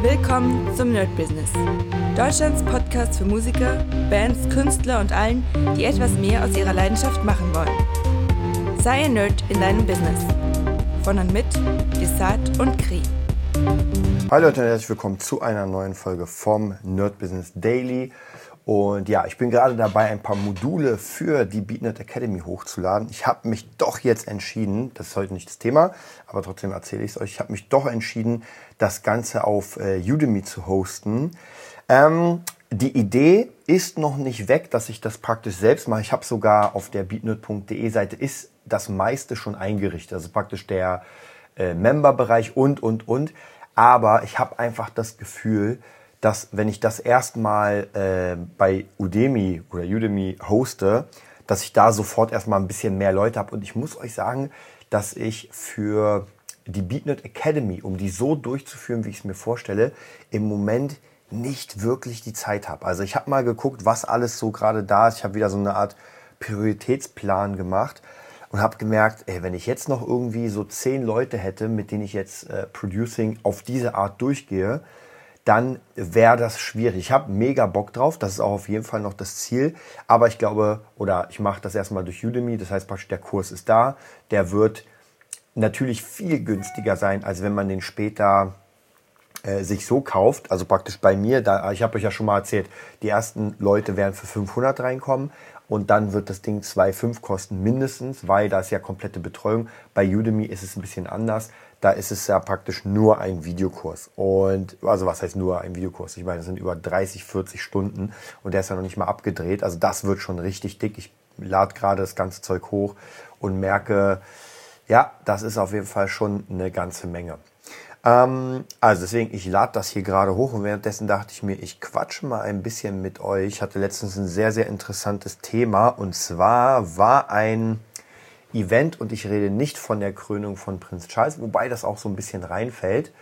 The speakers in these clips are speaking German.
Willkommen zum Nerd Business. Deutschlands Podcast für Musiker, Bands, Künstler und allen, die etwas mehr aus ihrer Leidenschaft machen wollen. Sei ein Nerd in deinem Business. Von und mit Desart und Kri. Hallo Leute und herzlich willkommen zu einer neuen Folge vom Nerd Business Daily. Und ja, ich bin gerade dabei, ein paar Module für die BeatNet Academy hochzuladen. Ich habe mich doch jetzt entschieden, das ist heute nicht das Thema, aber trotzdem erzähle ich es euch, ich habe mich doch entschieden, das Ganze auf äh, Udemy zu hosten. Ähm, die Idee ist noch nicht weg, dass ich das praktisch selbst mache. Ich habe sogar auf der beatnerd.de Seite ist das meiste schon eingerichtet. Also praktisch der äh, Member-Bereich und, und, und. Aber ich habe einfach das Gefühl, dass wenn ich das erstmal äh, bei Udemy oder Udemy hoste, dass ich da sofort erstmal ein bisschen mehr Leute habe. Und ich muss euch sagen, dass ich für die BeatNet Academy, um die so durchzuführen, wie ich es mir vorstelle, im Moment nicht wirklich die Zeit habe. Also ich habe mal geguckt, was alles so gerade da ist. Ich habe wieder so eine Art Prioritätsplan gemacht und habe gemerkt, ey, wenn ich jetzt noch irgendwie so zehn Leute hätte, mit denen ich jetzt äh, Producing auf diese Art durchgehe, dann wäre das schwierig. Ich habe mega Bock drauf, das ist auch auf jeden Fall noch das Ziel. Aber ich glaube, oder ich mache das erstmal durch Udemy, das heißt praktisch, der Kurs ist da, der wird natürlich viel günstiger sein, als wenn man den später äh, sich so kauft. Also praktisch bei mir, da, ich habe euch ja schon mal erzählt, die ersten Leute werden für 500 reinkommen und dann wird das Ding 2,5 kosten mindestens, weil da ist ja komplette Betreuung. Bei Udemy ist es ein bisschen anders da ist es ja praktisch nur ein Videokurs. Und, also was heißt nur ein Videokurs? Ich meine, es sind über 30, 40 Stunden und der ist ja noch nicht mal abgedreht. Also das wird schon richtig dick. Ich lade gerade das ganze Zeug hoch und merke, ja, das ist auf jeden Fall schon eine ganze Menge. Ähm, also deswegen, ich lade das hier gerade hoch und währenddessen dachte ich mir, ich quatsche mal ein bisschen mit euch. Ich hatte letztens ein sehr, sehr interessantes Thema und zwar war ein Event und ich rede nicht von der Krönung von Prinz Charles, wobei das auch so ein bisschen reinfällt.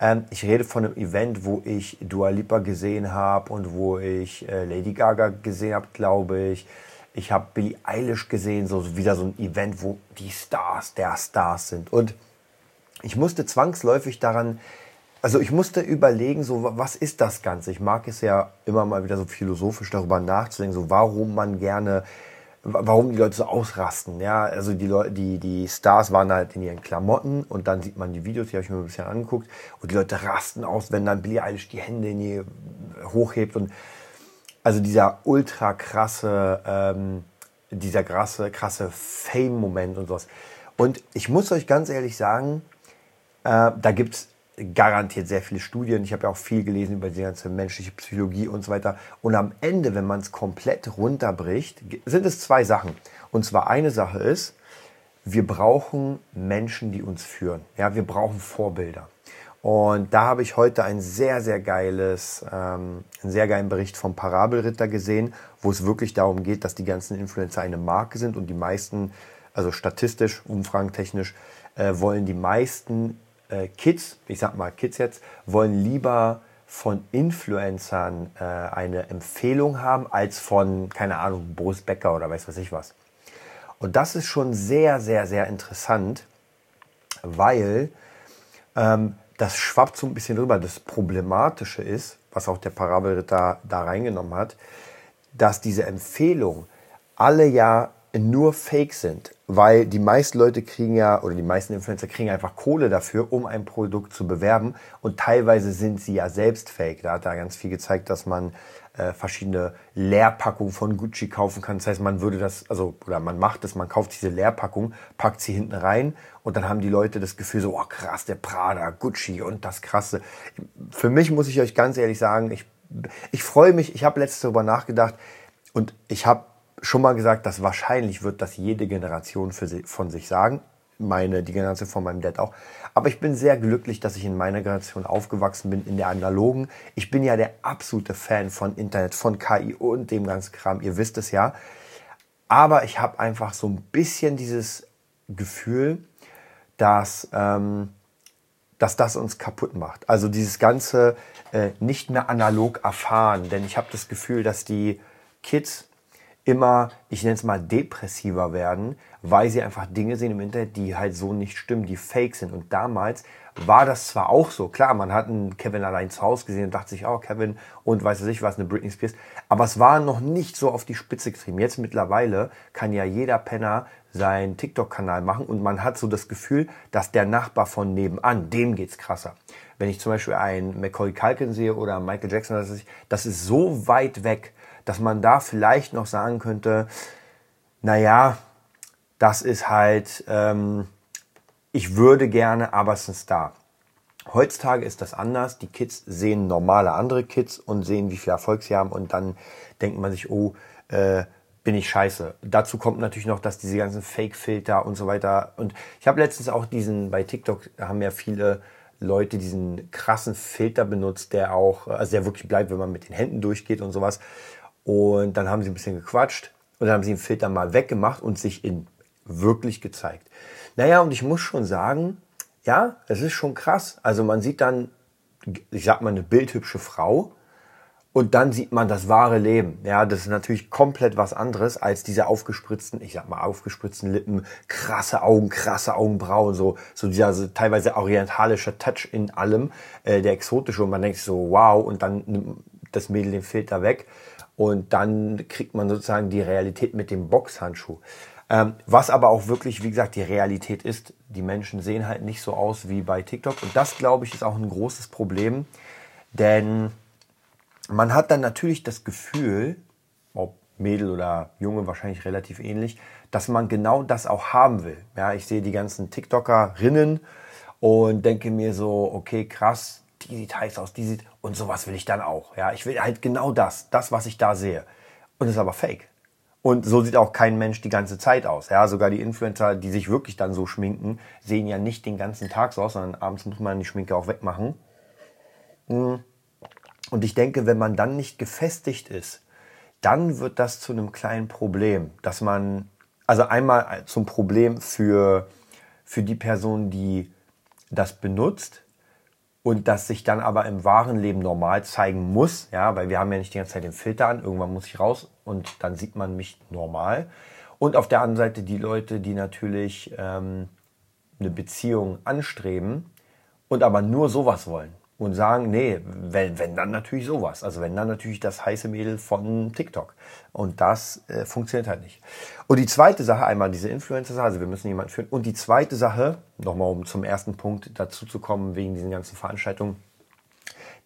Ähm, ich rede von einem Event, wo ich Dua Lipa gesehen habe und wo ich äh, Lady Gaga gesehen habe, glaube ich. Ich habe Billie Eilish gesehen, so wieder so ein Event, wo die Stars der Stars sind. Und ich musste zwangsläufig daran, also ich musste überlegen, so was ist das Ganze? Ich mag es ja immer mal wieder so philosophisch darüber nachzudenken, so warum man gerne warum die Leute so ausrasten. Ja, also die Leute, die, die Stars waren halt in ihren Klamotten und dann sieht man die Videos, die habe ich mir ein bisschen angeguckt und die Leute rasten aus, wenn dann Billie Eilish die Hände in die hochhebt und also dieser ultra krasse, ähm, dieser krasse, krasse Fame-Moment und sowas. Und ich muss euch ganz ehrlich sagen, äh, da gibt's garantiert sehr viele Studien. Ich habe ja auch viel gelesen über die ganze menschliche Psychologie und so weiter. Und am Ende, wenn man es komplett runterbricht, sind es zwei Sachen. Und zwar eine Sache ist, wir brauchen Menschen, die uns führen. Ja, wir brauchen Vorbilder. Und da habe ich heute ein sehr, sehr geiles, ähm, einen sehr geilen Bericht vom Parabelritter gesehen, wo es wirklich darum geht, dass die ganzen Influencer eine Marke sind und die meisten, also statistisch, umfragentechnisch, äh, wollen die meisten äh, Kids, ich sag mal Kids jetzt, wollen lieber von Influencern äh, eine Empfehlung haben, als von, keine Ahnung, Boris Becker oder weiß was ich was. Und das ist schon sehr, sehr, sehr interessant, weil ähm, das schwappt so ein bisschen rüber. Das Problematische ist, was auch der Parabelritter da reingenommen hat, dass diese Empfehlungen alle ja nur Fake sind, weil die meisten Leute kriegen ja, oder die meisten Influencer kriegen einfach Kohle dafür, um ein Produkt zu bewerben und teilweise sind sie ja selbst Fake. Da hat er ganz viel gezeigt, dass man äh, verschiedene Leerpackungen von Gucci kaufen kann. Das heißt, man würde das, also, oder man macht es, man kauft diese Leerpackung, packt sie hinten rein und dann haben die Leute das Gefühl so, oh krass, der Prada, Gucci und das Krasse. Für mich muss ich euch ganz ehrlich sagen, ich, ich freue mich, ich habe letztes darüber nachgedacht und ich habe schon mal gesagt, dass wahrscheinlich wird das jede Generation sie, von sich sagen. Meine, die Generation von meinem Dad auch. Aber ich bin sehr glücklich, dass ich in meiner Generation aufgewachsen bin, in der analogen. Ich bin ja der absolute Fan von Internet, von KI und dem ganzen Kram. Ihr wisst es ja. Aber ich habe einfach so ein bisschen dieses Gefühl, dass, ähm, dass das uns kaputt macht. Also dieses ganze äh, nicht mehr analog erfahren. Denn ich habe das Gefühl, dass die Kids immer, ich nenne es mal, depressiver werden, weil sie einfach Dinge sehen im Internet, die halt so nicht stimmen, die fake sind. Und damals war das zwar auch so, klar, man hat einen Kevin allein zu Hause gesehen und dachte sich, oh, Kevin und weiß ich was, eine Britney Spears, aber es war noch nicht so auf die Spitze getrieben. Jetzt mittlerweile kann ja jeder Penner seinen TikTok-Kanal machen und man hat so das Gefühl, dass der Nachbar von nebenan, dem geht's krasser. Wenn ich zum Beispiel einen Macaulay Culkin sehe oder Michael Jackson, das ist, das ist so weit weg, dass man da vielleicht noch sagen könnte, naja, das ist halt, ähm, ich würde gerne, aber es ist Star. Heutzutage ist das anders. Die Kids sehen normale andere Kids und sehen, wie viel Erfolg sie haben und dann denkt man sich, oh, äh, bin ich scheiße. Dazu kommt natürlich noch, dass diese ganzen Fake-Filter und so weiter. Und ich habe letztens auch diesen, bei TikTok haben ja viele Leute diesen krassen Filter benutzt, der auch, also der wirklich bleibt, wenn man mit den Händen durchgeht und sowas. Und dann haben sie ein bisschen gequatscht und dann haben sie den Filter mal weggemacht und sich in wirklich gezeigt. Naja, und ich muss schon sagen, ja, es ist schon krass. Also man sieht dann, ich sag mal, eine bildhübsche Frau und dann sieht man das wahre Leben. Ja, das ist natürlich komplett was anderes als diese aufgespritzten, ich sag mal, aufgespritzten Lippen, krasse Augen, krasse Augenbrauen, so, so dieser so teilweise orientalische Touch in allem, äh, der exotische und man denkt so, wow, und dann nimmt das Mädel den Filter weg und dann kriegt man sozusagen die Realität mit dem Boxhandschuh. Ähm, was aber auch wirklich, wie gesagt, die Realität ist, die Menschen sehen halt nicht so aus wie bei TikTok und das, glaube ich, ist auch ein großes Problem, denn man hat dann natürlich das Gefühl, ob Mädel oder Junge wahrscheinlich relativ ähnlich, dass man genau das auch haben will. Ja, ich sehe die ganzen TikTokerinnen und denke mir so, okay, krass, die sieht heiß aus, die sieht, und sowas will ich dann auch. Ja, ich will halt genau das, das, was ich da sehe. Und das ist aber fake. Und so sieht auch kein Mensch die ganze Zeit aus. Ja, sogar die Influencer, die sich wirklich dann so schminken, sehen ja nicht den ganzen Tag so aus, sondern abends muss man die Schminke auch wegmachen. Hm. Und ich denke, wenn man dann nicht gefestigt ist, dann wird das zu einem kleinen Problem, dass man, also einmal zum Problem für, für die Person, die das benutzt und das sich dann aber im wahren Leben normal zeigen muss, ja, weil wir haben ja nicht die ganze Zeit den Filter an, irgendwann muss ich raus und dann sieht man mich normal. Und auf der anderen Seite die Leute, die natürlich ähm, eine Beziehung anstreben und aber nur sowas wollen und sagen, nee, wenn, wenn dann natürlich sowas. Also wenn dann natürlich das heiße Mädel von TikTok. Und das äh, funktioniert halt nicht. Und die zweite Sache, einmal diese Influencer, also wir müssen jemanden führen. Und die zweite Sache, nochmal um zum ersten Punkt dazu zu kommen, wegen diesen ganzen Veranstaltungen,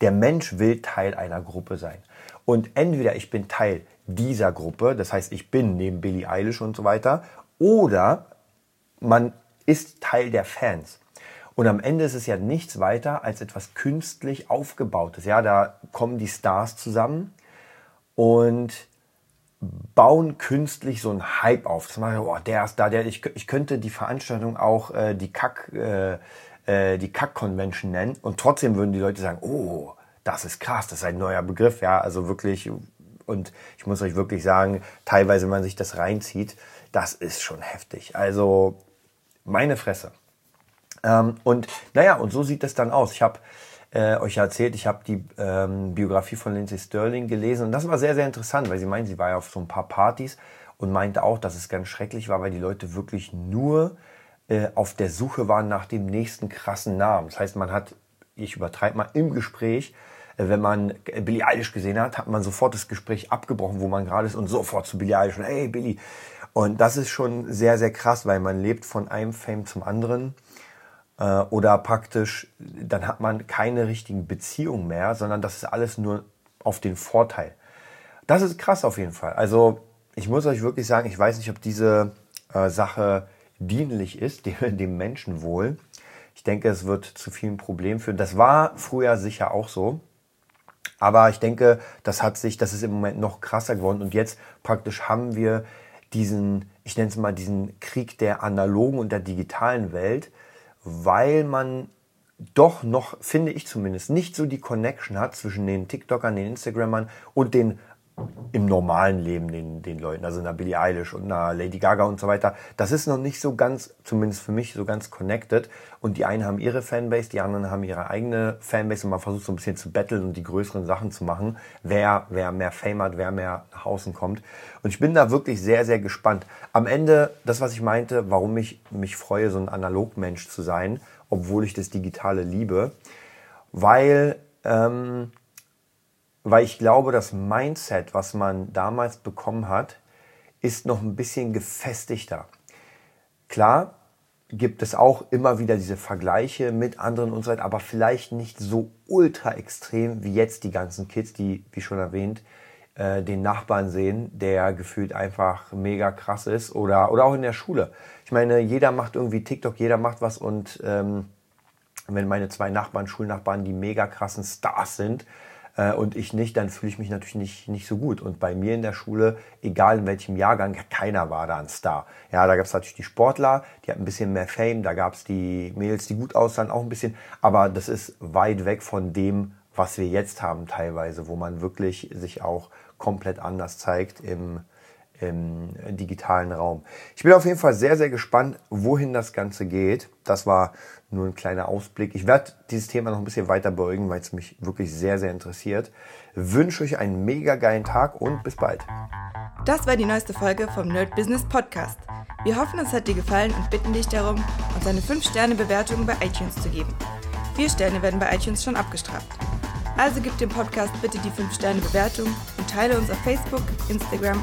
der Mensch will Teil einer Gruppe sein. Und entweder ich bin Teil dieser Gruppe, das heißt, ich bin neben Billie Eilish und so weiter, oder man ist Teil der Fans. Und am Ende ist es ja nichts weiter als etwas künstlich aufgebautes. Ja, da kommen die Stars zusammen und bauen künstlich so einen Hype auf. Das macht, oh, der ist da, der, ich, ich könnte die Veranstaltung auch äh, die Kack, äh, äh, die Kack-Convention nennen und trotzdem würden die Leute sagen, oh, das ist krass, das ist ein neuer Begriff, ja, also wirklich, und ich muss euch wirklich sagen, teilweise, wenn man sich das reinzieht, das ist schon heftig. Also, meine Fresse. Ähm, und naja, und so sieht es dann aus. Ich habe äh, euch erzählt, ich habe die ähm, Biografie von Lindsay Sterling gelesen und das war sehr, sehr interessant, weil sie meint, sie war ja auf so ein paar Partys und meinte auch, dass es ganz schrecklich war, weil die Leute wirklich nur äh, auf der Suche waren nach dem nächsten krassen Namen. Das heißt, man hat, ich übertreibe mal, im Gespräch äh, wenn man Billie Eilish gesehen hat, hat man sofort das Gespräch abgebrochen, wo man gerade ist und sofort zu Billie Eilish und hey Billie. Und das ist schon sehr, sehr krass, weil man lebt von einem Fame zum anderen äh, oder praktisch, dann hat man keine richtigen Beziehungen mehr, sondern das ist alles nur auf den Vorteil. Das ist krass auf jeden Fall. Also ich muss euch wirklich sagen, ich weiß nicht, ob diese äh, Sache dienlich ist, dem, dem Menschenwohl. Ich denke, es wird zu vielen Problemen führen. Das war früher sicher auch so. Aber ich denke, das hat sich, das ist im Moment noch krasser geworden. Und jetzt praktisch haben wir diesen, ich nenne es mal diesen Krieg der analogen und der digitalen Welt, weil man doch noch, finde ich zumindest, nicht so die Connection hat zwischen den TikTokern, den Instagrammern und den im normalen Leben den, den Leuten, also einer Billie Eilish und einer Lady Gaga und so weiter. Das ist noch nicht so ganz, zumindest für mich, so ganz connected. Und die einen haben ihre Fanbase, die anderen haben ihre eigene Fanbase und man versucht so ein bisschen zu betteln und die größeren Sachen zu machen, wer, wer mehr Fame hat, wer mehr nach außen kommt. Und ich bin da wirklich sehr, sehr gespannt. Am Ende, das, was ich meinte, warum ich mich freue, so ein Analogmensch zu sein, obwohl ich das Digitale liebe, weil ähm, weil ich glaube, das Mindset, was man damals bekommen hat, ist noch ein bisschen gefestigter. Klar gibt es auch immer wieder diese Vergleiche mit anderen und so weiter, aber vielleicht nicht so ultra extrem wie jetzt die ganzen Kids, die, wie schon erwähnt, äh, den Nachbarn sehen, der gefühlt einfach mega krass ist oder, oder auch in der Schule. Ich meine, jeder macht irgendwie TikTok, jeder macht was und ähm, wenn meine zwei Nachbarn, Schulnachbarn, die mega krassen Stars sind, äh, und ich nicht, dann fühle ich mich natürlich nicht, nicht so gut. Und bei mir in der Schule, egal in welchem Jahrgang, keiner war da ein Star. Ja, da gab es natürlich die Sportler, die hatten ein bisschen mehr Fame, da gab es die Mädels, die gut aussahen, auch ein bisschen, aber das ist weit weg von dem, was wir jetzt haben teilweise, wo man wirklich sich auch komplett anders zeigt im, im digitalen Raum. Ich bin auf jeden Fall sehr, sehr gespannt, wohin das Ganze geht. Das war nur ein kleiner Ausblick. Ich werde dieses Thema noch ein bisschen weiter beugen, weil es mich wirklich sehr, sehr interessiert. Wünsche euch einen mega geilen Tag und bis bald. Das war die neueste Folge vom Nerd Business Podcast. Wir hoffen, es hat dir gefallen und bitten dich darum, uns eine 5-Sterne-Bewertung bei iTunes zu geben. Vier Sterne werden bei iTunes schon abgestraft. Also gib dem Podcast bitte die 5-Sterne-Bewertung und teile uns auf Facebook, Instagram